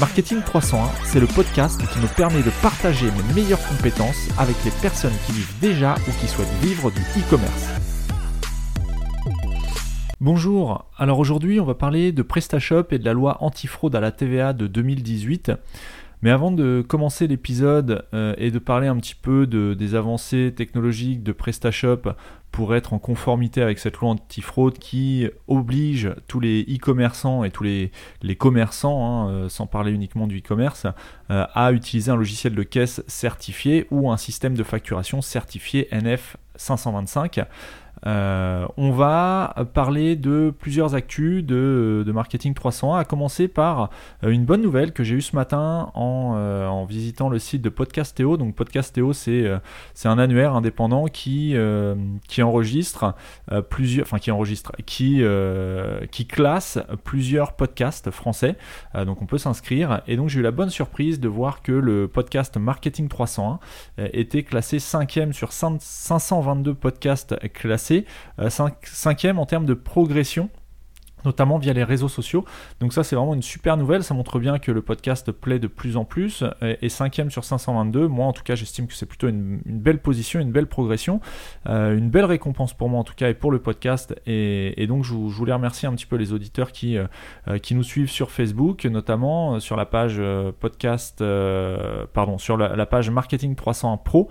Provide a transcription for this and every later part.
Marketing 301, c'est le podcast qui me permet de partager mes meilleures compétences avec les personnes qui vivent déjà ou qui souhaitent vivre du e-commerce. Bonjour, alors aujourd'hui on va parler de PrestaShop et de la loi antifraude à la TVA de 2018. Mais avant de commencer l'épisode euh, et de parler un petit peu de, des avancées technologiques de PrestaShop pour être en conformité avec cette loi anti-fraude qui oblige tous les e-commerçants et tous les, commerçants, hein, euh, sans parler uniquement du e-commerce, euh, à utiliser un logiciel de caisse certifié ou un système de facturation certifié NF 525. Euh, on va parler de plusieurs actus de, Marketing 301, à commencer par euh, une bonne nouvelle que j'ai eue ce matin en, euh, visitant le site de Podcastéo. Donc Podcastéo, c'est c'est un annuaire indépendant qui, qui enregistre plusieurs, enfin qui enregistre, qui, qui classe plusieurs podcasts français. donc on peut s'inscrire. Et donc j'ai eu la bonne surprise de voir que le podcast Marketing 301 était classé 5 sur 522 podcasts classés euh, cinquième en termes de progression notamment via les réseaux sociaux. Donc ça c'est vraiment une super nouvelle, ça montre bien que le podcast plaît de plus en plus, et, cinquième sur 522, moi en tout cas j'estime que c'est plutôt une, belle position, une belle progression, euh, une belle récompense pour moi en tout cas et pour le podcast, et, donc je, voulais remercier un petit peu les auditeurs qui, euh, qui nous suivent sur Facebook, notamment euh, sur la page podcast, pardon, sur la, page Marketing 301 Pro,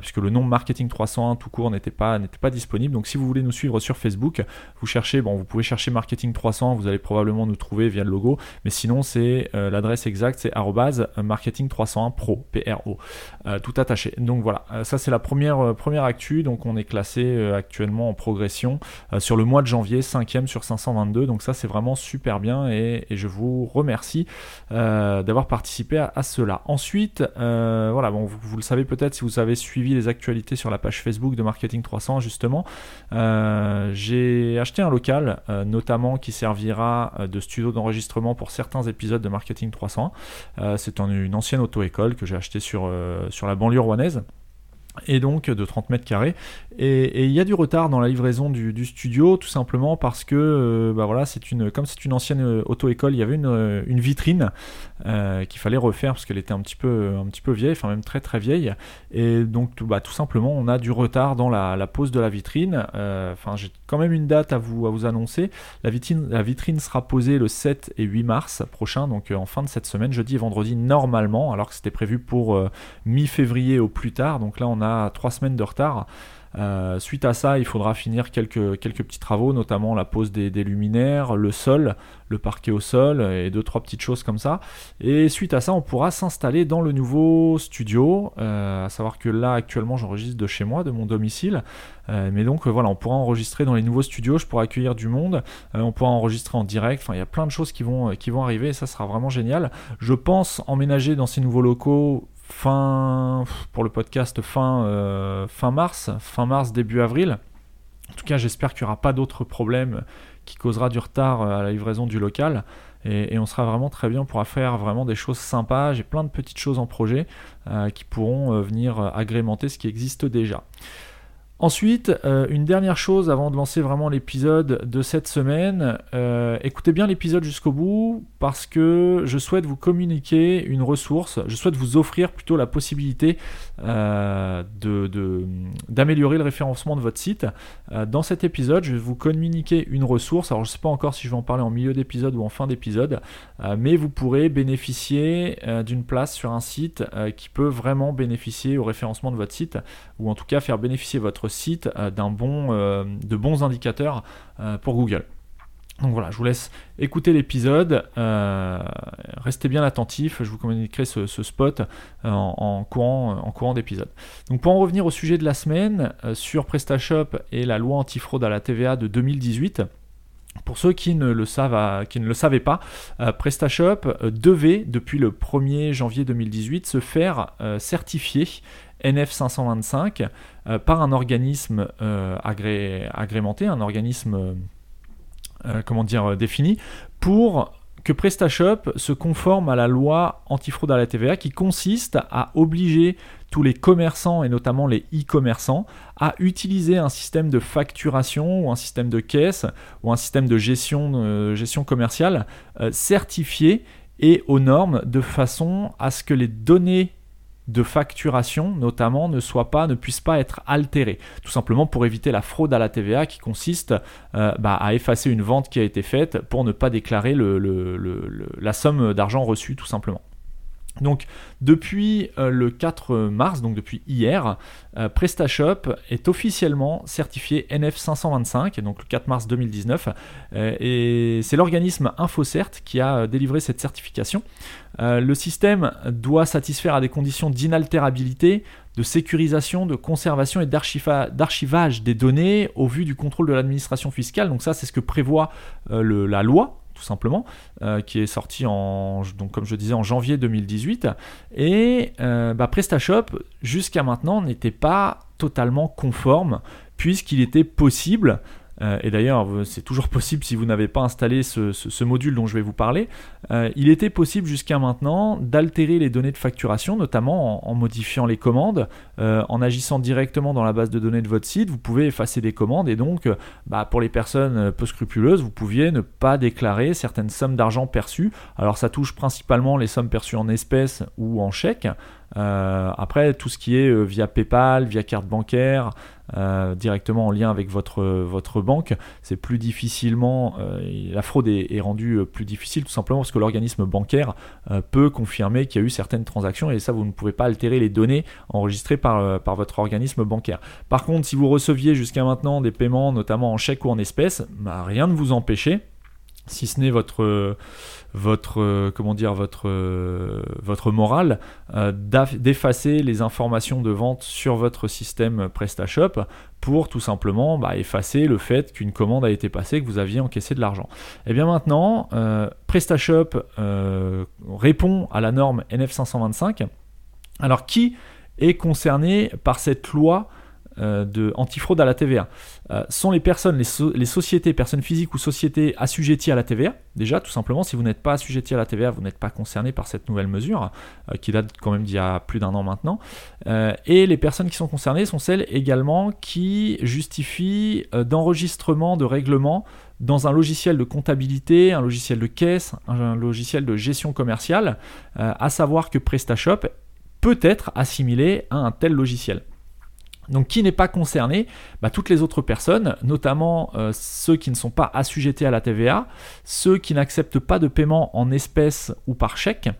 puisque le nom Marketing 301 tout court n'était pas, n'était pas disponible, donc si vous voulez nous suivre sur Facebook, vous cherchez, bon vous pouvez chercher Marketing 300, vous allez probablement nous trouver via le logo, mais sinon c'est euh, l'adresse exacte, c'est marketing301 pro, PRO, euh, tout attaché. Donc voilà, euh, ça c'est la première, première actu, donc on est classé actuellement en progression sur le mois de janvier, 5ème sur 522, donc ça c'est vraiment super bien et, je vous remercie d'avoir participé à, cela. Ensuite, voilà, bon, vous, vous, le savez peut-être si vous avez suivi les actualités sur la page Facebook de Marketing 300 justement, j'ai acheté un local, notamment qui servira euh, de studio d'enregistrement pour certains épisodes de Marketing 300. Euh, c'est une ancienne auto-école que j'ai acheté sur, euh, sur la banlieue rouennaise et donc de 30 mètres carrés. Et il y a du retard dans la livraison du, studio, tout simplement parce que, euh, bah voilà, une, comme c'est une ancienne euh, auto-école, il y avait une, euh, une vitrine qu'il fallait refaire parce qu'elle était un petit, peu, un petit peu vieille, enfin même très très vieille. Et donc, tout, bah, simplement, on a du retard dans la, la pose de la vitrine. Enfin, j'ai quand même une date à vous, à vous annoncer. La vitrine, la vitrine sera posée le 7 et 8 mars prochain, donc en fin de cette semaine, jeudi et vendredi normalement, alors que c'était prévu pour mi-février au plus tard. Donc là, on a trois semaines de retard. Euh, suite à ça, il faudra finir quelques, quelques petits travaux, notamment la pose des, luminaires, le sol, le parquet au sol et deux trois petites choses comme ça. Et suite à ça, on pourra s'installer dans le nouveau studio. Euh, à savoir que là, actuellement, j'enregistre de chez moi, de mon domicile. Euh, mais donc voilà, on pourra enregistrer dans les nouveaux studios. Je pourrai accueillir du monde. on pourra enregistrer en direct. Enfin, il y a plein de choses qui vont qui vont arriver. Et ça sera vraiment génial. Je pense emménager dans ces nouveaux locaux fin pour le podcast fin, euh, fin mars, fin mars, début avril. En tout cas, j'espère qu'il n'y aura pas d'autres problèmes qui causera du retard euh, à la livraison du local. Et, on sera vraiment très bien, on pourra faire vraiment des choses sympas. J'ai plein de petites choses en projet euh, qui pourront venir agrémenter ce qui existe déjà. Ensuite, euh, une dernière chose avant de lancer vraiment l'épisode de cette semaine. Euh, écoutez bien l'épisode jusqu'au bout parce que je souhaite vous communiquer une ressource. Je souhaite vous offrir plutôt la possibilité euh, d'améliorer le référencement de votre site. dans cet épisode, je vais vous communiquer une ressource. Alors, je ne sais pas encore si je vais en parler en milieu d'épisode ou en fin d'épisode, mais vous pourrez bénéficier d'une place sur un site qui peut vraiment bénéficier au référencement de votre site ou en tout cas faire bénéficier votre site d'un bon, de bons indicateurs pour Google. Donc voilà, je vous laisse écouter l'épisode. Euh, restez bien attentifs, je vous communiquerai ce, spot euh, en, courant, en courant d'épisode. Donc pour en revenir au sujet de la semaine, euh, sur PrestaShop et la loi antifraude à la TVA de 2018. Pour ceux qui ne le, savent, qui ne le savaient pas, PrestaShop devait, depuis le 1er janvier 2018, se faire certifier NF525 par un organisme agrémenté, un organisme euh, comment dire, euh, défini, pour que PrestaShop se conforme à la loi antifraude à la TVA qui consiste à obliger tous les commerçants et notamment les e-commerçants à utiliser un système de facturation ou un système de caisse ou un système de gestion, euh, gestion commerciale certifié et aux normes de façon à ce que les données de facturation notamment ne soit pas, ne puisse pas être altéré. Tout simplement pour éviter la fraude à la TVA qui consiste euh, bah, à effacer une vente qui a été faite pour ne pas déclarer la somme d'argent reçue tout simplement. Donc depuis euh, le 4 mars, donc depuis hier, euh, PrestaShop est officiellement certifié NF525, donc le 4 mars 2019, euh, et c'est l'organisme InfoCert qui a délivré cette certification. le système doit satisfaire à des conditions d'inaltérabilité, de sécurisation, de conservation et d'archivage des données au vu du contrôle de l'administration fiscale. Donc ça, c'est ce que prévoit la loi tout simplement, euh, qui est sorti en, donc comme je disais, en janvier 2018. Et euh, bah, PrestaShop, jusqu'à maintenant, n'était pas totalement conforme, puisqu'il était possible euh, et d'ailleurs, c'est toujours possible si vous n'avez pas installé ce, module dont je vais vous parler. Euh, il était possible jusqu'à maintenant d'altérer les données de facturation, notamment en, modifiant les commandes, euh, en agissant directement dans la base de données de votre site. Vous pouvez effacer des commandes et donc, bah, pour les personnes peu scrupuleuses, vous pouviez ne pas déclarer certaines sommes d'argent perçues. Alors, ça touche principalement les sommes perçues en espèces ou en chèques. après, tout ce qui est via PayPal, via carte bancaire, euh, directement en lien avec votre, votre banque, c'est plus difficilement, euh, la fraude est, rendue plus difficile tout simplement parce que l'organisme bancaire euh, peut confirmer qu'il y a eu certaines transactions et ça vous ne pouvez pas altérer les données enregistrées par, par votre organisme bancaire. Par contre, si vous receviez jusqu'à maintenant des paiements, notamment en chèque ou en espèces, bah, rien ne vous empêchait si ce n'est votre comment dire votre votre morale euh, d'effacer les informations de vente sur votre système PrestaShop pour tout simplement bah, effacer le fait qu'une commande a été passée que vous aviez encaissé de l'argent. Et eh bien maintenant euh, PrestaShop euh, répond à la norme NF525. Alors qui est concerné par cette loi euh, de antifraude à la TVA euh, sont les personnes, les, sociétés, personnes physiques ou sociétés assujetties à la TVA. Déjà, tout simplement, si vous n'êtes pas assujetti à la TVA, vous n'êtes pas concerné par cette nouvelle mesure, euh, qui date quand même d'il y a plus d'un an maintenant. et les personnes qui sont concernées sont celles également qui justifient d'enregistrement de règlement dans un logiciel de comptabilité, un logiciel de caisse, un, logiciel de gestion commerciale, à savoir que PrestaShop peut être assimilé à un tel logiciel. Donc qui n'est pas concerné bah, Toutes les autres personnes, notamment euh, ceux qui ne sont pas assujettés à la TVA, ceux qui n'acceptent pas de paiement en espèces ou par chèque,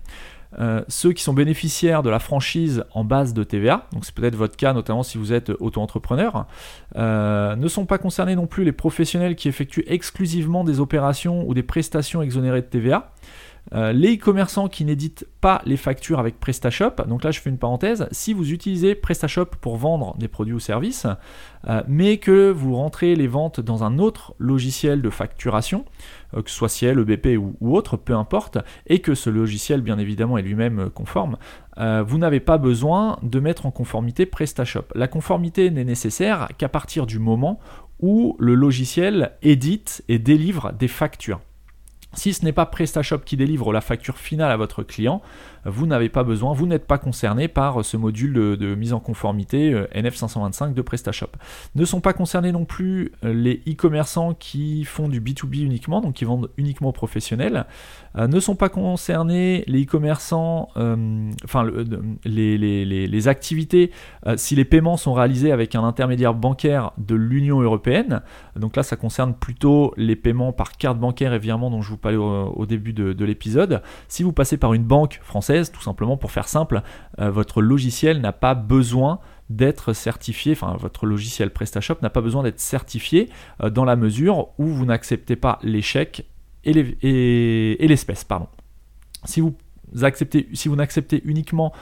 euh, ceux qui sont bénéficiaires de la franchise en base de TVA, donc c'est peut-être votre cas notamment si vous êtes auto-entrepreneur, euh, ne sont pas concernés non plus les professionnels qui effectuent exclusivement des opérations ou des prestations exonérées de TVA, euh, les e-commerçants qui n'éditent pas les factures avec PrestaShop, donc là je fais une parenthèse, si vous utilisez PrestaShop pour vendre des produits ou services, euh, mais que vous rentrez les ventes dans un autre logiciel de facturation, euh, que ce soit Ciel, EBP ou, ou, autre, peu importe, et que ce logiciel bien évidemment est lui-même conforme, vous n'avez pas besoin de mettre en conformité PrestaShop. La conformité n'est nécessaire qu'à partir du moment où le logiciel édite et délivre des factures. Si ce n'est pas PrestaShop qui délivre la facture finale à votre client, vous n'avez pas besoin, vous n'êtes pas concerné par ce module de, mise en conformité euh, NF525 de PrestaShop. Ne sont pas concernés non plus euh, les e-commerçants qui font du B2B uniquement, donc qui vendent uniquement aux professionnels. Euh, ne sont pas concernés les e-commerçants, enfin les, les, activités, si les paiements sont réalisés avec un intermédiaire bancaire de l'Union européenne. Donc là, ça concerne plutôt les paiements par carte bancaire et virement dont je vous parlais au, début de l'épisode. Si vous passez par une banque française, tout simplement pour faire simple, votre logiciel n'a pas besoin d'être certifié, enfin votre logiciel PrestaShop n'a pas besoin d'être certifié dans la mesure où vous n'acceptez pas l'échec et l'espèce. pardon. Si vous acceptez, si vous n'acceptez uniquement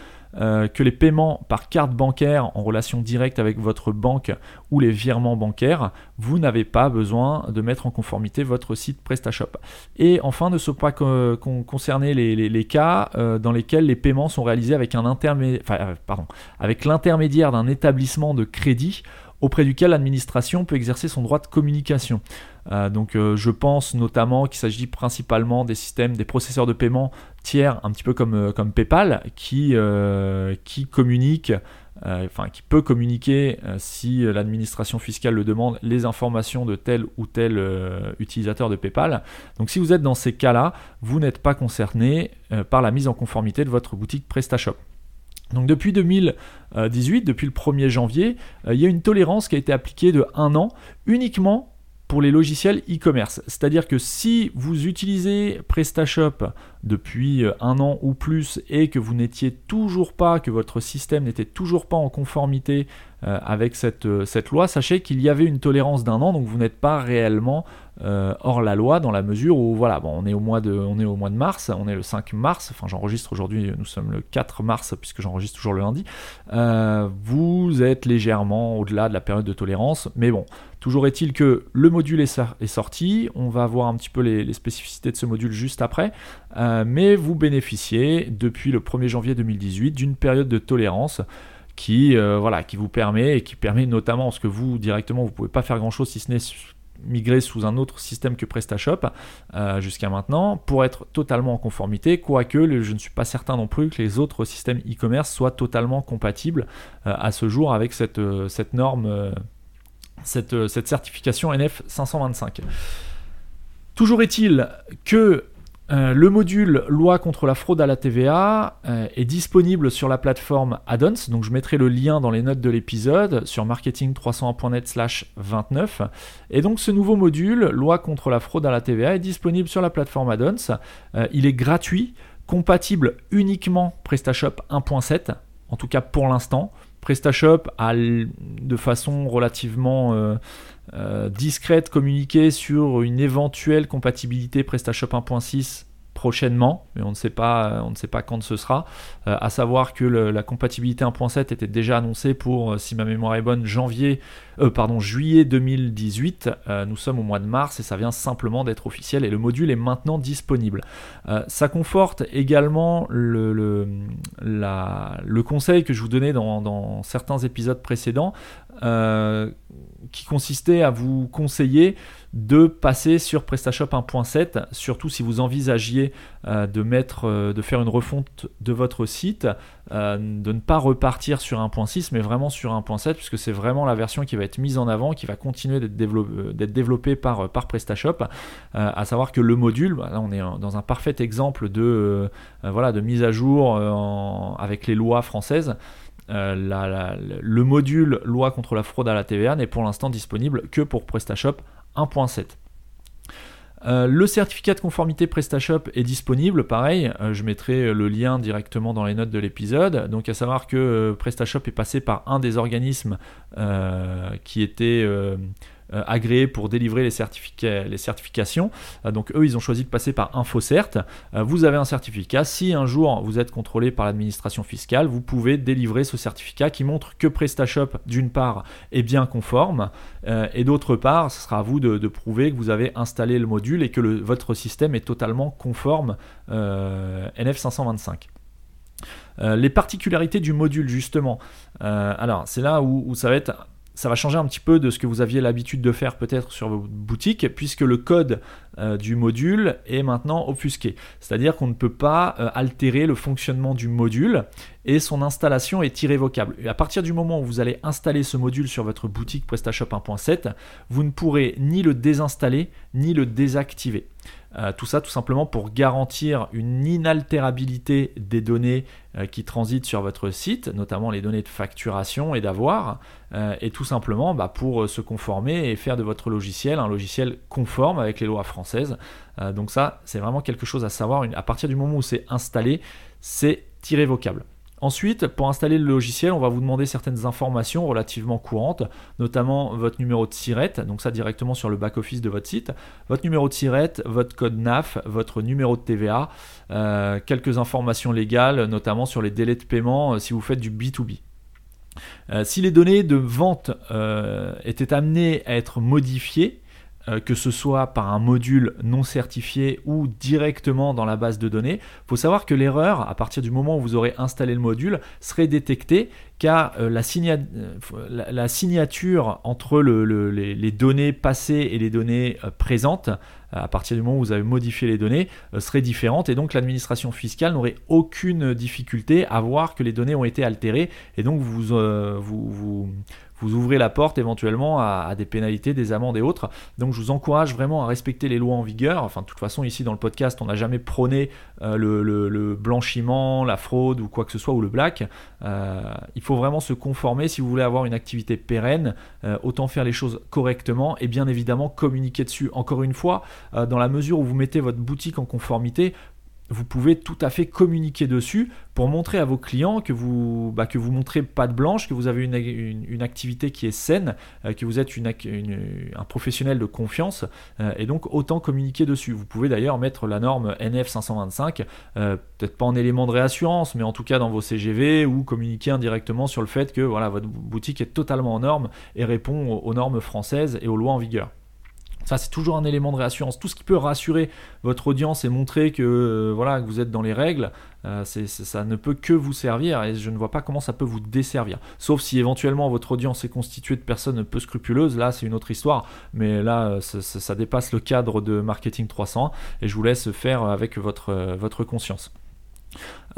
euh, que les paiements par carte bancaire en relation directe avec votre banque ou les virements bancaires, vous n'avez pas besoin de mettre en conformité votre site PrestaShop. Et enfin, ne sont pas concernés les, cas euh, dans lesquels les paiements sont réalisés euh, avec l'intermédiaire d'un établissement de crédit auprès duquel l'administration peut exercer son droit de communication. Euh, donc euh, je pense notamment qu'il s'agit principalement des systèmes, des processeurs de paiement tiers, un petit peu comme, euh, comme PayPal, qui, qui communiquent, enfin qui peut communiquer si l'administration fiscale le demande, les informations de tel ou tel utilisateur de PayPal. Donc si vous êtes dans ces cas-là, vous n'êtes pas concerné par la mise en conformité de votre boutique PrestaShop. Donc depuis 2018, depuis le 1er janvier, il y a une tolérance qui a été appliquée de un an uniquement pour les logiciels e-commerce. C'est-à-dire que si vous utilisez PrestaShop depuis euh, un an ou plus et que vous n'étiez toujours pas, que votre système n'était toujours pas en conformité euh, avec cette, euh, cette loi, sachez qu'il y avait une tolérance d'un an, donc vous n'êtes pas réellement hors la loi dans la mesure où voilà, bon, on est au mois de, on est au mois de mars, on est le 5 mars, enfin j'enregistre aujourd'hui, nous sommes le 4 mars puisque j'enregistre toujours le lundi. vous êtes légèrement au-delà de la période de tolérance, mais bon, toujours est-il que le module est, sorti, on va voir un petit peu les, spécificités de ce module juste après. Euh, mais vous bénéficiez depuis le 1er janvier 2018 d'une période de tolérance qui, euh, qui vous permet et qui permet notamment parce que vous directement vous pouvez pas faire grand chose si ce n'est migrer sous un autre système que PrestaShop euh, jusqu'à maintenant pour être totalement en conformité, quoique je ne suis pas certain non plus que les autres systèmes e-commerce soient totalement compatibles à ce jour avec cette norme, cette, cette certification NF 525. Toujours est-il que euh, le module loi contre la fraude à la TVA euh, est disponible sur la plateforme Addons, donc je mettrai le lien dans les notes de l'épisode sur marketing301.net slash 29. Et donc ce nouveau module, loi contre la fraude à la TVA, est disponible sur la plateforme Addons. Euh, il est gratuit, compatible uniquement PrestaShop 1.7, en tout cas pour l'instant. PrestaShop a de façon relativement euh, discrète communiquer sur une éventuelle compatibilité PrestaShop 1.6 prochainement, mais on ne sait pas, on ne sait pas quand ce sera. Euh, à savoir que la compatibilité 1.7 était déjà annoncée pour, euh, si ma mémoire est bonne, janvier, pardon, juillet 2018. nous sommes au mois de mars et ça vient simplement d'être officiel et le module est maintenant disponible. ça conforte également le, le, conseil que je vous donnais dans, dans certains épisodes précédents qui consistait à vous conseiller de passer sur PrestaShop 1.7, surtout si vous envisagiez euh, de, mettre, euh, de faire une refonte de votre site, euh, de ne pas repartir sur 1.6, mais vraiment sur 1.7, puisque c'est vraiment la version qui va être mise en avant, qui va continuer d'être développée, par PrestaShop. à savoir que le module, bah, là on est dans un parfait exemple de, voilà, de mise à jour avec les lois françaises. Euh, le module loi contre la fraude à la TVA n'est pour l'instant disponible que pour PrestaShop 1.7. Euh, le certificat de conformité PrestaShop est disponible, pareil, euh, je mettrai le lien directement dans les notes de l'épisode. Donc à savoir que PrestaShop est passé par un des organismes qui était euh, agréés pour délivrer les, certifications. Euh, donc eux, ils ont choisi de passer par InfoCert. Euh, vous avez un certificat. Si un jour vous êtes contrôlé par l'administration fiscale, vous pouvez délivrer ce certificat qui montre que PrestaShop, d'une part, est bien conforme, et d'autre part, ce sera à vous de, prouver que vous avez installé le module et que votre système est totalement conforme NF525. les particularités du module justement. alors c'est là où, ça va être ça va changer un petit peu de ce que vous aviez l'habitude de faire peut-être sur vos boutiques, puisque le code euh, du module est maintenant offusqué. C'est-à-dire qu'on ne peut pas euh, altérer le fonctionnement du module et son installation est irrévocable. Et à partir du moment où vous allez installer ce module sur votre boutique PrestaShop 1.7, vous ne pourrez ni le désinstaller ni le désactiver. Tout ça tout simplement pour garantir une inaltérabilité des données qui transitent sur votre site, notamment les données de facturation et d'avoir, et tout simplement bah, pour se conformer et faire de votre logiciel un logiciel conforme avec les lois françaises. donc ça, c'est vraiment quelque chose à savoir. À partir du moment où c'est installé, c'est irrévocable. Ensuite, pour installer le logiciel, on va vous demander certaines informations relativement courantes, notamment votre numéro de SIRET, donc ça directement sur le back-office de votre site, votre numéro de SIRET, votre code NAF, votre numéro de TVA, euh, quelques informations légales, notamment sur les délais de paiement euh, si vous faites du B2B. Euh, si les données de vente étaient amenées à être modifiées, euh, que ce soit par un module non certifié ou directement dans la base de données. Il faut savoir que l'erreur, à partir du moment où vous aurez installé le module, serait détectée car euh, euh, la, signature entre les, données passées et les données présentes, à partir du moment où vous avez modifié les données, serait différente et donc l'administration fiscale n'aurait aucune difficulté à voir que les données ont été altérées et donc vous vous ouvrez la porte éventuellement à, des pénalités, des amendes et autres. Donc je vous encourage vraiment à respecter les lois en vigueur. Enfin, de toute façon, ici dans le podcast, on n'a jamais prôné euh, le, blanchiment, la fraude ou quoi que ce soit, ou le black. Euh, il faut vraiment se conformer si vous voulez avoir une activité pérenne. Euh, autant faire les choses correctement et bien évidemment communiquer dessus. Encore une fois, dans la mesure où vous mettez votre boutique en conformité, vous pouvez tout à fait communiquer dessus pour montrer à vos clients que vous bah, que vous montrez pas de blanche, que vous avez une, activité qui est saine, euh, que vous êtes un professionnel de confiance, euh, et donc autant communiquer dessus. Vous pouvez d'ailleurs mettre la norme NF 525, euh, peut-être pas en élément de réassurance, mais en tout cas dans vos CGV ou communiquer indirectement sur le fait que voilà votre boutique est totalement en norme et répond aux normes françaises et aux lois en vigueur. Ça, c'est toujours un élément de réassurance. Tout ce qui peut rassurer votre audience et montrer que, euh, voilà, que vous êtes dans les règles, euh, ça ne peut que vous servir et je ne vois pas comment ça peut vous desservir. Sauf si éventuellement votre audience est constituée de personnes peu scrupuleuses, là c'est une autre histoire, mais là euh, ça, dépasse le cadre de Marketing 300 et je vous laisse faire avec votre, votre conscience.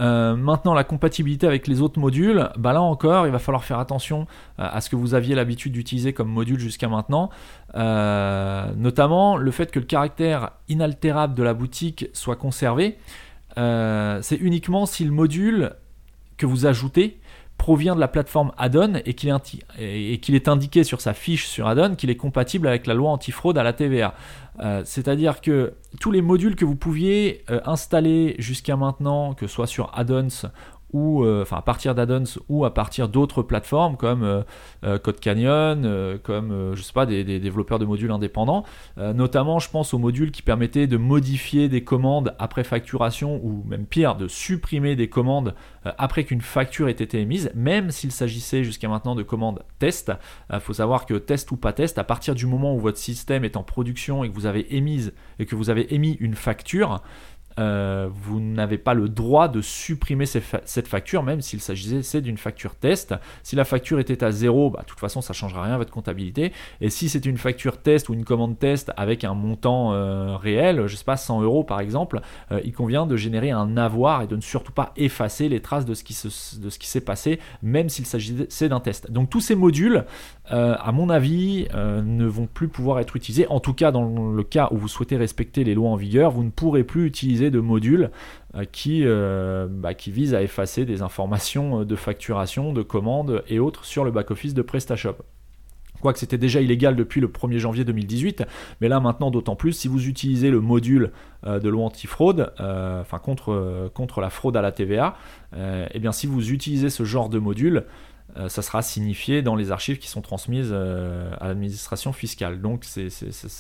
Euh, maintenant, la compatibilité avec les autres modules, bah là encore, il va falloir faire attention euh, à ce que vous aviez l'habitude d'utiliser comme module jusqu'à maintenant. Euh, notamment le fait que le caractère inaltérable de la boutique soit conservé. c'est uniquement si le module que vous ajoutez provient de la plateforme Addon et qu'il est, indiqué sur sa fiche sur Addon qu'il est compatible avec la loi antifraude à la TVA. Euh, c'est-à-dire que tous les modules que vous pouviez euh, installer jusqu'à maintenant, que ce soit sur Addons ou euh, enfin à partir d'addons ou à partir d'autres plateformes comme euh, euh, Code Canyon, comme je sais pas des, développeurs de modules indépendants. notamment, je pense aux modules qui permettaient de modifier des commandes après facturation ou même pire de supprimer des commandes après qu'une facture ait été émise, même s'il s'agissait jusqu'à maintenant de commandes test. Il faut savoir que test ou pas test, à partir du moment où votre système est en production et que vous avez et que vous avez émis une facture, euh, vous n'avez pas le droit de supprimer cette facture, même s'il s'agissait d'une facture test. Si la facture était à zéro, bah, de toute façon, ça ne changera rien à votre comptabilité. Et si c'est une facture test ou une commande test avec un montant euh, réel, je sais pas, 100 euros par exemple, euh, il convient de générer un avoir et de ne surtout pas effacer les traces de ce qui s'est passé, même s'il s'agissait d'un test. Donc tous ces modules, à mon avis, ne vont plus pouvoir être utilisés. En tout cas, dans le cas où vous souhaitez respecter les lois en vigueur, vous ne pourrez plus utiliser de modules euh, qui, euh, bah, qui visent à effacer des informations euh, de facturation, de commandes et autres sur le back-office de PrestaShop quoique c'était déjà illégal depuis le 1er janvier 2018, mais là maintenant d'autant plus, si vous utilisez le module de loi antifraude, enfin contre, contre la fraude à la TVA, et eh bien si vous utilisez ce genre de module, euh, ça sera signifié dans les archives qui sont transmises euh, à l'administration fiscale. Donc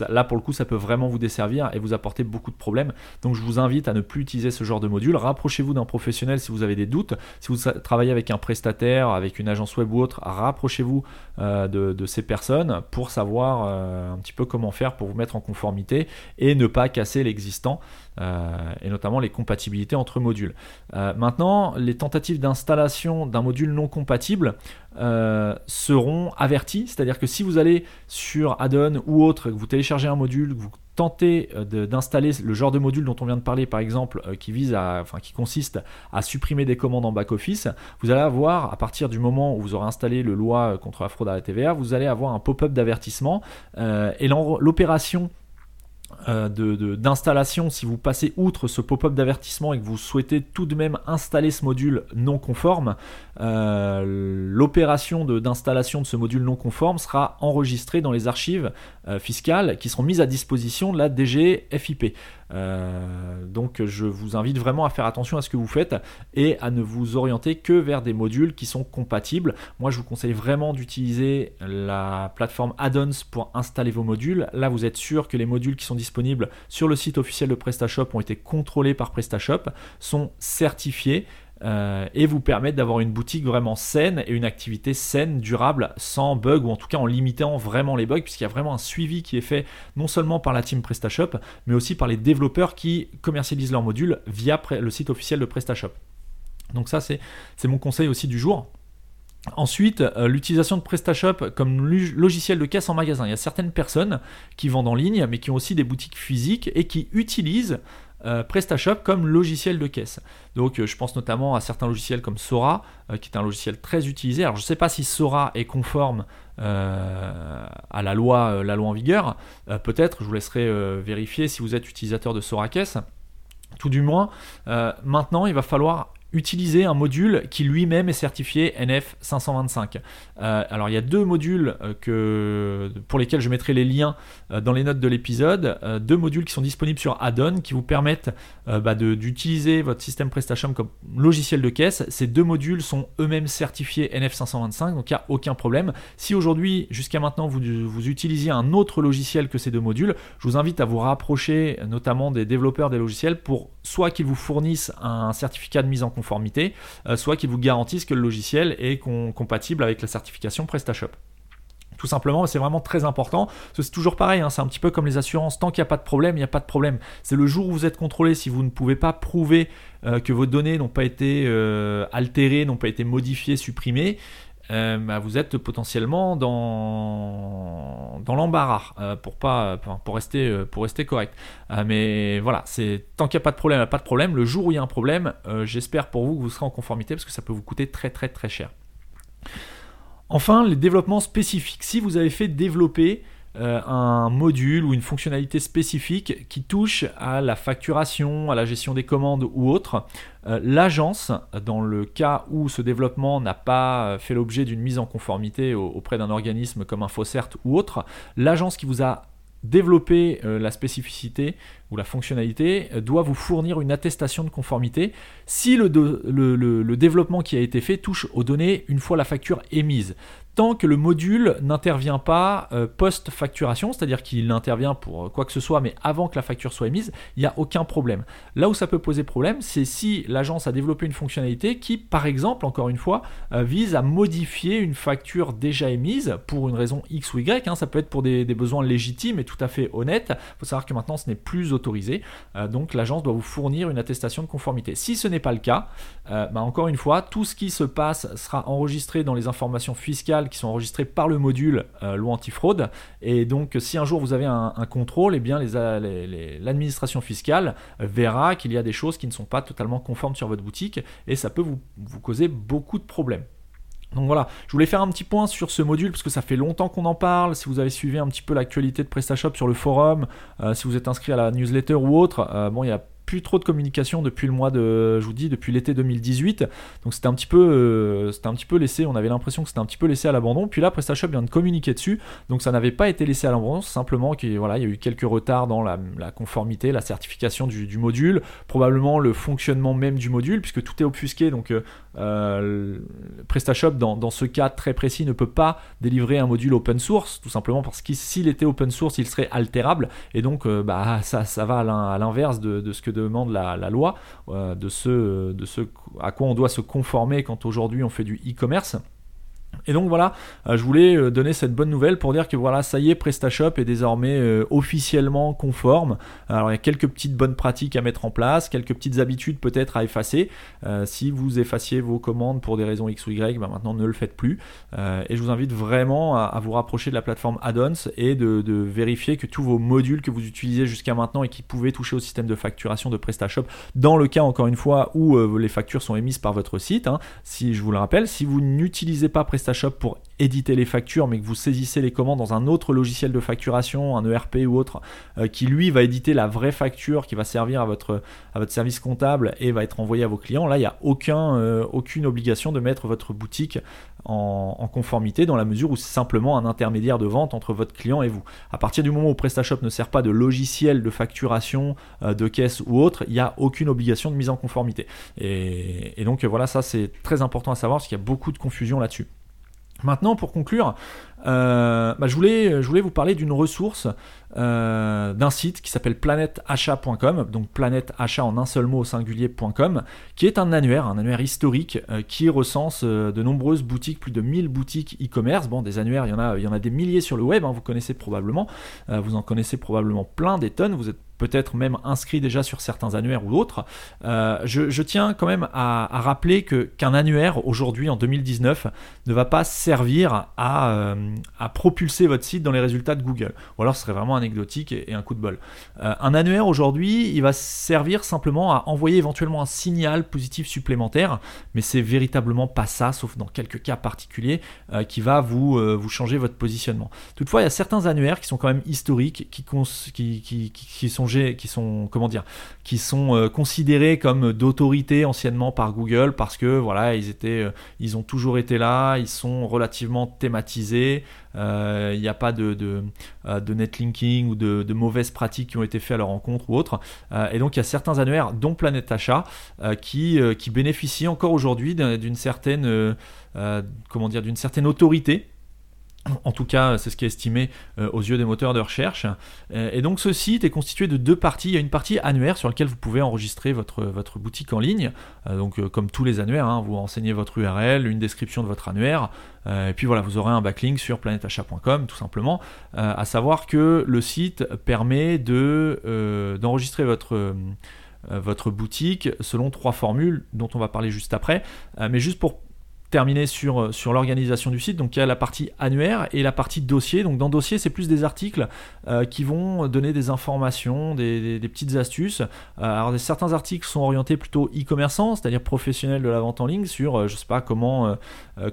là, pour le coup, ça peut vraiment vous desservir et vous apporter beaucoup de problèmes. Donc je vous invite à ne plus utiliser ce genre de module. Rapprochez-vous d'un professionnel si vous avez des doutes. Si vous travaillez avec un prestataire, avec une agence web ou autre, rapprochez-vous euh, de, ces personnes pour savoir un petit peu comment faire pour vous mettre en conformité et ne pas casser l'existant. Et notamment les compatibilités entre modules. maintenant, les tentatives d'installation d'un module non compatible, euh, seront avertis. C'est-à-dire que si vous allez sur Addon ou autre, que vous téléchargez un module, que vous tentez euh, d'installer le genre de module dont on vient de parler, par exemple, euh, qui vise à, enfin, qui consiste à supprimer des commandes en back-office, vous allez avoir, à partir du moment où vous aurez installé le loi contre la fraude à la TVA, vous allez avoir un pop-up d'avertissement et l'opération euh, d'installation, si vous passez outre ce pop-up d'avertissement et que vous souhaitez tout de même installer ce module non conforme, euh, l'opération d'installation de, ce module non conforme sera enregistrée dans les archives euh, fiscales qui seront mises à disposition de la DGFIP. Euh, donc je vous invite vraiment à faire attention à ce que vous faites et à ne vous orienter que vers des modules qui sont compatibles. Moi je vous conseille vraiment d'utiliser la plateforme add-ons pour installer vos modules. Là vous êtes sûr que les modules qui sont disponibles sur le site officiel de PrestaShop ont été contrôlés par PrestaShop, sont certifiés euh, et vous permettre d'avoir une boutique vraiment saine et une activité saine, durable, sans bug ou en tout cas en limitant vraiment les bugs, puisqu'il y a vraiment un suivi qui est fait non seulement par la team PrestaShop, mais aussi par les développeurs qui commercialisent leurs modules via le site officiel de PrestaShop. Donc ça, c'est mon conseil aussi du jour. Ensuite, euh, l'utilisation de PrestaShop comme logiciel de caisse en magasin. Il y a certaines personnes qui vendent en ligne, mais qui ont aussi des boutiques physiques et qui utilisent euh, PrestaShop comme logiciel de caisse. Donc euh, je pense notamment à certains logiciels comme Sora, euh, qui est un logiciel très utilisé. Alors je ne sais pas si Sora est conforme à la loi, la loi en vigueur. Peut-être, je vous laisserai vérifier si vous êtes utilisateur de Sora Caisse. Tout du moins, maintenant il va falloir utiliser un module qui lui-même est certifié NF 525. Euh, alors il y a deux modules euh, que, pour lesquels je mettrai les liens euh, dans les notes de l'épisode, deux modules qui sont disponibles sur Addon qui vous permettent bah, d'utiliser votre système PrestaShop comme logiciel de caisse. Ces deux modules sont eux-mêmes certifiés NF 525, donc il n'y a aucun problème. Si aujourd'hui, jusqu'à maintenant, vous, vous utilisiez un autre logiciel que ces deux modules, je vous invite à vous rapprocher notamment des développeurs des logiciels pour soit qu'ils vous fournissent un certificat de mise en conformité, euh, soit qu'ils vous garantissent que le logiciel est compatible avec la certification PrestaShop. Tout simplement, c'est vraiment très important. C'est toujours pareil, hein, c'est un petit peu comme les assurances. Tant qu'il n'y a pas de problème, il n'y a pas de problème. C'est le jour où vous êtes contrôlé, si vous ne pouvez pas prouver euh, que vos données n'ont pas été euh, altérées, n'ont pas été modifiées, supprimées, euh, bah, vous êtes potentiellement dans, l'embarras euh, pour, pas, pour, rester, euh, pour rester correct. mais voilà, c'est tant qu'il n'y a pas de problème, pas de problème. Le jour où il y a un problème, j'espère pour vous que vous serez en conformité parce que ça peut vous coûter très très très cher. Enfin, les développements spécifiques. Si vous avez fait développer euh, un module ou une fonctionnalité spécifique qui touche à la facturation, à la gestion des commandes ou autre, euh, l'agence, dans le cas où ce développement n'a pas fait l'objet d'une mise en conformité auprès d'un organisme comme InfoCert ou autre, l'agence qui vous a développé euh, la spécificité ou la fonctionnalité doit vous fournir une attestation de conformité. Si le, développement qui a été fait touche aux données une fois la facture émise tant que le module n'intervient pas euh, post-facturation, c'est-à-dire qu'il intervient pour quoi que ce soit, mais avant que la facture soit émise, il n'y a aucun problème. Là où ça peut poser problème, c'est si l'agence a développé une fonctionnalité qui, par exemple, encore une fois, euh, vise à modifier une facture déjà émise pour une raison X ou Y. Hein. ça peut être pour des, besoins légitimes et tout à fait honnêtes. Il faut savoir que maintenant, ce n'est plus autorisé. Euh, donc, l'agence doit vous fournir une attestation de conformité. Si ce n'est pas le cas, bah, encore une fois, tout ce qui se passe sera enregistré dans les informations fiscales qui sont enregistrés par le module euh, loi antifraude. Et donc, si un jour vous avez un, contrôle, eh bien l'administration fiscale verra qu'il y a des choses qui ne sont pas totalement conformes sur votre boutique et ça peut vous, causer beaucoup de problèmes. Donc voilà, je voulais faire un petit point sur ce module parce que ça fait longtemps qu'on en parle. Si vous avez suivi un petit peu l'actualité de PrestaShop sur le forum, euh, si vous êtes inscrit à la newsletter ou autre, euh, bon, il y a plus trop de communication depuis le mois de, je vous dis, depuis l'été 2018. Donc c'était un petit peu, euh, c'était un petit peu laissé. On avait l'impression que c'était un petit peu laissé à l'abandon. Puis là, PrestaShop vient de communiquer dessus, donc ça n'avait pas été laissé à l'abandon. Simplement qu'il voilà, il y a eu quelques retards dans la, conformité, la certification du, module, probablement le fonctionnement même du module, puisque tout est obfusqué. Donc euh, euh, PrestaShop, dans, dans, ce cas très précis, ne peut pas délivrer un module open source, tout simplement parce que s'il était open source, il serait altérable. Et donc, bah, ça, ça va à l'inverse de, de ce que demande la, loi, euh, de, ce, de ce à quoi on doit se conformer quand aujourd'hui on fait du e-commerce. Et donc voilà, euh, je voulais euh, donner cette bonne nouvelle pour dire que voilà, ça y est, PrestaShop est désormais euh, officiellement conforme. Alors il y a quelques petites bonnes pratiques à mettre en place, quelques petites habitudes peut-être à effacer. si vous effaciez vos commandes pour des raisons X ou Y, ben maintenant ne le faites plus. et je vous invite vraiment à, vous rapprocher de la plateforme Addons et de, vérifier que tous vos modules que vous utilisez jusqu'à maintenant et qui pouvaient toucher au système de facturation de PrestaShop, dans le cas encore une fois où les factures sont émises par votre site, hein, si je vous le rappelle, si vous n'utilisez pas PrestaShop, PrestaShop pour éditer les factures, mais que vous saisissez les commandes dans un autre logiciel de facturation, un ERP ou autre, euh, qui lui va éditer la vraie facture qui va servir à votre, à votre service comptable et va être envoyée à vos clients, là, il n'y a aucun, euh, aucune obligation de mettre votre boutique en, conformité dans la mesure où c'est simplement un intermédiaire de vente entre votre client et vous. À partir du moment où PrestaShop ne sert pas de logiciel de facturation, euh, de caisse ou autre, il n'y a aucune obligation de mise en conformité. Et, et donc voilà, ça c'est très important à savoir parce qu'il y a beaucoup de confusion là-dessus. Maintenant, pour conclure, euh, bah, je, voulais, vous parler d'une ressource euh, d'un site qui s'appelle planetachat.com, donc planetachat en un seul mot au singulier.com, qui est un annuaire, un annuaire historique euh, qui recense de nombreuses boutiques, plus de 1000 boutiques e-commerce. Bon, des annuaires, il y en a, des milliers sur le web, hein, vous connaissez probablement, vous en connaissez probablement plein des tonnes, vous êtes peut-être même inscrit déjà sur certains annuaires ou d'autres. Je, tiens quand même à, rappeler qu'un annuaire aujourd'hui en 2019 ne va pas servir à, à, propulser votre site dans les résultats de Google. Ou alors ce serait vraiment anecdotique et, un coup de bol. Euh, un annuaire aujourd'hui, il va servir simplement à envoyer éventuellement un signal positif supplémentaire, mais c'est véritablement pas ça, sauf dans quelques cas particuliers, qui va vous, changer votre positionnement. Toutefois, il y a certains annuaires qui sont quand même historiques, qui, sont qui sont comment dire, qui sont euh, considérés comme d'autorité anciennement par Google parce que voilà, ils étaient, euh, ils ont toujours été là, ils sont relativement thématisés. Euh, il n'y a pas de, de, netlinking ou de, mauvaises pratiques qui ont été faites à leur rencontre ou autre. et donc il y a certains annuaires, dont Planète Achat, qui, qui bénéficient encore aujourd'hui d'une certaine, comment d'une certaine autorité en tout cas, c'est ce qui est estimé euh, aux yeux des moteurs de recherche. Euh, et donc ce site est constitué de deux parties. Il y a une partie annuaire sur laquelle vous pouvez enregistrer votre, votre boutique en ligne. Euh, donc comme tous les annuaires, hein, vous renseignez votre URL, une description de votre annuaire. et puis voilà, vous aurez un backlink sur planetachat.com tout simplement. à savoir que le site permet de, d'enregistrer votre votre boutique selon trois formules dont on va parler juste après. mais juste pour terminé sur, euh, sur l'organisation du site. Donc il y a la partie annuaire et la partie dossier. Donc dans dossier, c'est plus des articles euh, qui vont donner des informations, des, petites astuces. Euh, alors certains articles sont orientés plutôt e-commerçants, c'est-à-dire professionnels de la vente en ligne sur, je sais pas, comment,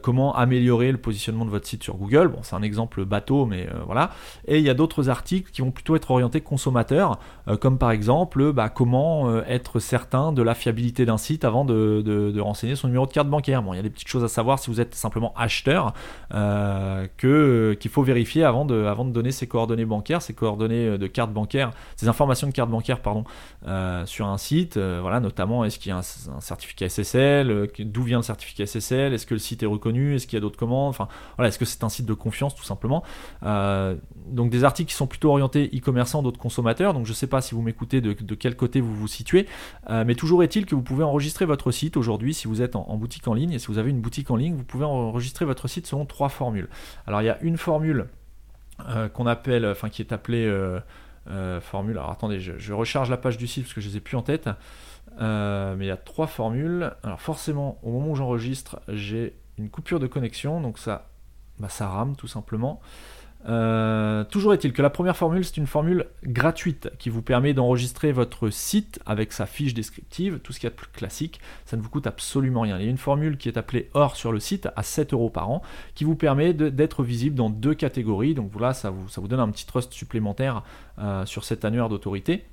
comment améliorer le positionnement de votre site sur Google. Bon, c'est un exemple bateau, mais voilà. Et il y a d'autres articles qui vont plutôt être orientés consommateurs, comme par exemple, bah, comment être certain de la fiabilité d'un site avant de, de, de renseigner son numéro de carte bancaire. Bon, il y a des petites choses à savoir si vous êtes simplement acheteur, euh, que, qu'il faut vérifier avant de, avant de donner ses coordonnées bancaires, ses coordonnées de carte bancaire, ses informations de carte bancaire pardon, euh, sur un site. Euh, voilà, notamment est-ce qu'il y a un, certificat SSL, d'où vient le certificat SSL, est-ce que le site est reconnu, est-ce qu'il y a d'autres commandes, enfin voilà, est-ce que c'est un site de confiance tout simplement. donc des articles qui sont plutôt orientés e-commerçants, d'autres consommateurs. Donc je ne sais pas si vous m'écoutez de, de, quel côté vous vous situez, mais toujours est-il que vous pouvez enregistrer votre site aujourd'hui si vous êtes en boutique en ligne et si vous avez une boutique en ligne, vous pouvez enregistrer votre site selon trois formules. Alors il y a une formule euh, qu'on appelle, enfin qui est appelée euh, euh, formule. Alors attendez, je, recharge la page du site parce que je les ai plus en tête. mais il y a trois formules. Alors forcément, au moment où j'enregistre, j'ai une coupure de connexion, donc ça, bah, ça rame tout simplement. Euh, toujours est-il que la première formule, c'est une formule gratuite qui vous permet d'enregistrer votre site avec sa fiche descriptive, tout ce qui est plus classique. Ça ne vous coûte absolument rien. Il y a une formule qui est appelée Or sur le site à 7 euros par an qui vous permet d'être visible dans deux catégories. Donc voilà, ça vous, ça vous donne un petit trust supplémentaire euh, sur cet annuaire d'autorité.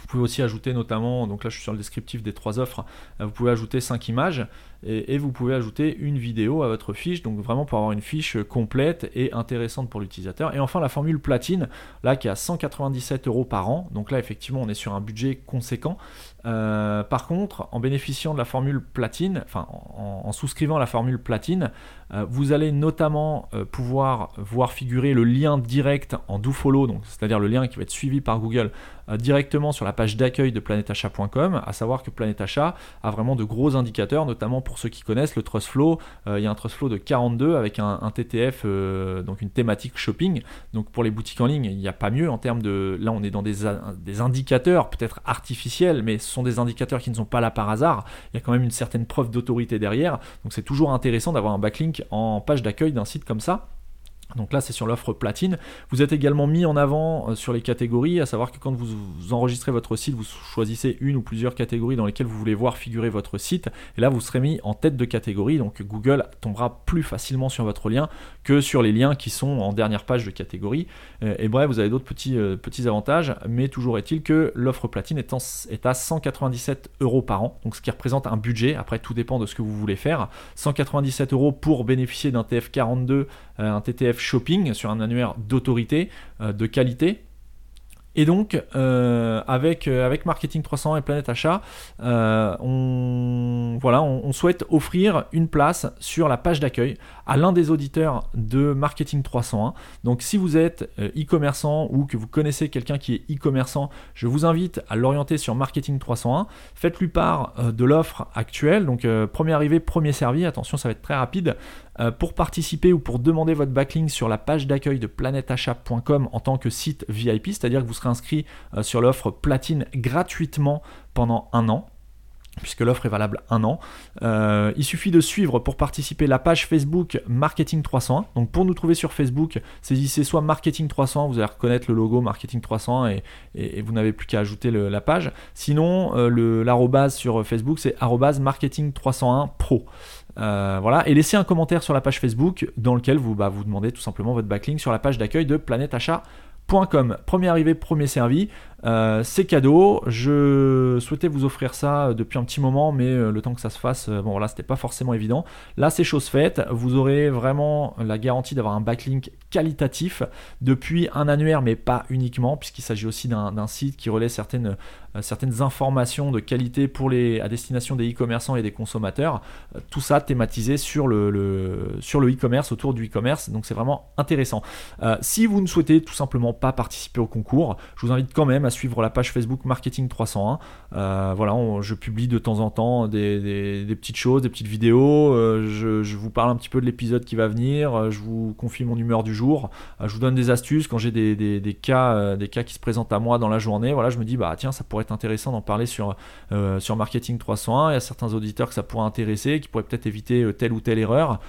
Vous pouvez aussi ajouter notamment, donc là je suis sur le descriptif des trois offres, euh, vous pouvez ajouter 5 images et, vous pouvez ajouter une vidéo à votre fiche, donc vraiment pour avoir une fiche complète et intéressante pour l'utilisateur. Et enfin la formule platine, là qui est à 197 euros par an, donc là effectivement on est sur un budget conséquent. Euh, par contre, en bénéficiant de la formule platine, enfin en, souscrivant la formule platine, euh, vous allez notamment euh, pouvoir voir figurer le lien direct en dofollow, donc c'est-à-dire le lien qui va être suivi par Google directement sur la page d'accueil de planetachat.com, à savoir que Planète Achat a vraiment de gros indicateurs, notamment pour ceux qui connaissent le Trust Flow, euh, il y a un Trust Flow de 42 avec un, TTF, euh, donc une thématique shopping. Donc pour les boutiques en ligne, il n'y a pas mieux en termes de. Là, on est dans des, des indicateurs peut-être artificiels, mais ce sont des indicateurs qui ne sont pas là par hasard. Il y a quand même une certaine preuve d'autorité derrière. Donc c'est toujours intéressant d'avoir un backlink en page d'accueil d'un site comme ça. Donc là, c'est sur l'offre platine. Vous êtes également mis en avant euh, sur les catégories, à savoir que quand vous, enregistrez votre site, vous choisissez une ou plusieurs catégories dans lesquelles vous voulez voir figurer votre site. Et là, vous serez mis en tête de catégorie. Donc Google tombera plus facilement sur votre lien que sur les liens qui sont en dernière page de catégorie. Euh, et bref, vous avez d'autres petits, euh, petits avantages. Mais toujours est-il que l'offre platine est, est à 197 euros par an. Donc ce qui représente un budget. Après, tout dépend de ce que vous voulez faire. 197 euros pour bénéficier d'un TF42, un TTF shopping sur un annuaire d'autorité, euh, de qualité. Et donc, euh, avec, euh, avec Marketing 300 et Planète Achat, voilà, on, souhaite offrir une place sur la page d'accueil à l'un des auditeurs de Marketing 301. Donc, si vous êtes e-commerçant ou que vous connaissez quelqu'un qui est e-commerçant, je vous invite à l'orienter sur Marketing 301. Faites-lui part de l'offre actuelle. Donc, premier arrivé, premier servi. Attention, ça va être très rapide. Euh, pour participer ou pour demander votre backlink sur la page d'accueil de planetachat.com en tant que site VIP, c'est-à-dire que vous serez inscrit euh, sur l'offre platine gratuitement pendant un an puisque l'offre est valable un an. Euh, il suffit de suivre pour participer la page Facebook Marketing 301. Donc pour nous trouver sur Facebook, saisissez soit Marketing 300, vous allez reconnaître le logo Marketing 300 et, vous n'avez plus qu'à ajouter la page. Sinon, euh, l'arrobase sur Facebook, c'est Marketing 301 Pro. Euh, voilà, et laissez un commentaire sur la page Facebook dans lequel vous, bah, vous demandez tout simplement votre backlink sur la page d'accueil de Planète Achat. Premier arrivé, premier servi. Euh, c'est cadeau. Je souhaitais vous offrir ça depuis un petit moment, mais euh, le temps que ça se fasse, euh, bon voilà, c'était pas forcément évident. Là, c'est chose faite. Vous aurez vraiment la garantie d'avoir un backlink qualitatif depuis un annuaire, mais pas uniquement, puisqu'il s'agit aussi d'un site qui relaie certaines, certaines informations de qualité pour les, à destination des e-commerçants et des consommateurs. Tout ça thématisé sur le, sur le e-commerce, autour du e-commerce. Donc c'est vraiment intéressant. si vous ne souhaitez tout simplement pas participer au concours, je vous invite quand même suivre la page Facebook Marketing 301. Euh, voilà, je publie de temps en temps des, petites choses, des petites vidéos. Euh, je, vous parle un petit peu de l'épisode qui va venir. Euh, je vous confie mon humeur du jour. je vous donne des astuces quand j'ai des, cas, des cas qui se présentent à moi dans la journée. Voilà, je me dis bah tiens, ça pourrait être intéressant d'en parler sur sur Marketing 301. Il y a certains auditeurs que ça pourrait intéresser, qui pourraient peut-être éviter telle ou telle erreur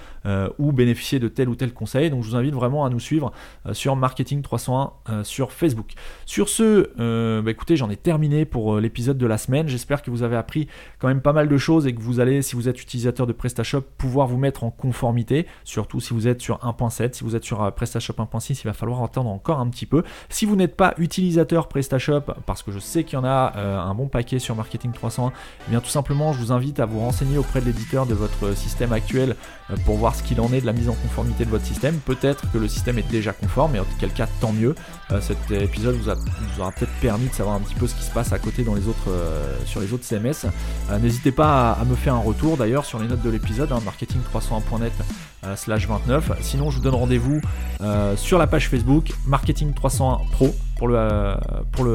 ou bénéficier de tel ou tel conseil. Donc je vous invite vraiment à nous suivre sur Marketing 301 sur Facebook. Sur ce, euh, bah, écoutez, j'en ai terminé pour euh, l'épisode de la semaine. J'espère que vous avez appris quand même pas mal de choses et que vous allez, si vous êtes utilisateur de PrestaShop, pouvoir vous mettre en conformité. Surtout si vous êtes sur 1.7, si vous êtes sur euh, PrestaShop 1.6, il va falloir attendre encore un petit peu. Si vous n'êtes pas utilisateur PrestaShop, parce que je sais qu'il y en a un bon paquet sur Marketing 301, eh bien tout simplement, je vous invite à vous renseigner auprès de l'éditeur de votre système actuel pour voir ce qu'il en est de la mise en conformité de votre système. Peut-être que le système est déjà conforme, et en quel cas, tant mieux. Cet épisode vous, vous aura peut-être permis de savoir un petit peu ce qui se passe à côté dans les autres, euh, sur les autres CMS. Euh, n'hésitez pas à, me faire un retour d'ailleurs sur les notes de l'épisode, hein, marketing301.net euh, slash 29. Sinon, je vous donne rendez-vous sur la page Facebook Marketing 301 Pro pour le pour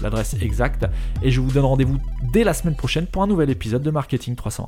l'adresse exacte. Et je vous donne rendez-vous dès la semaine prochaine pour un nouvel épisode de Marketing 301.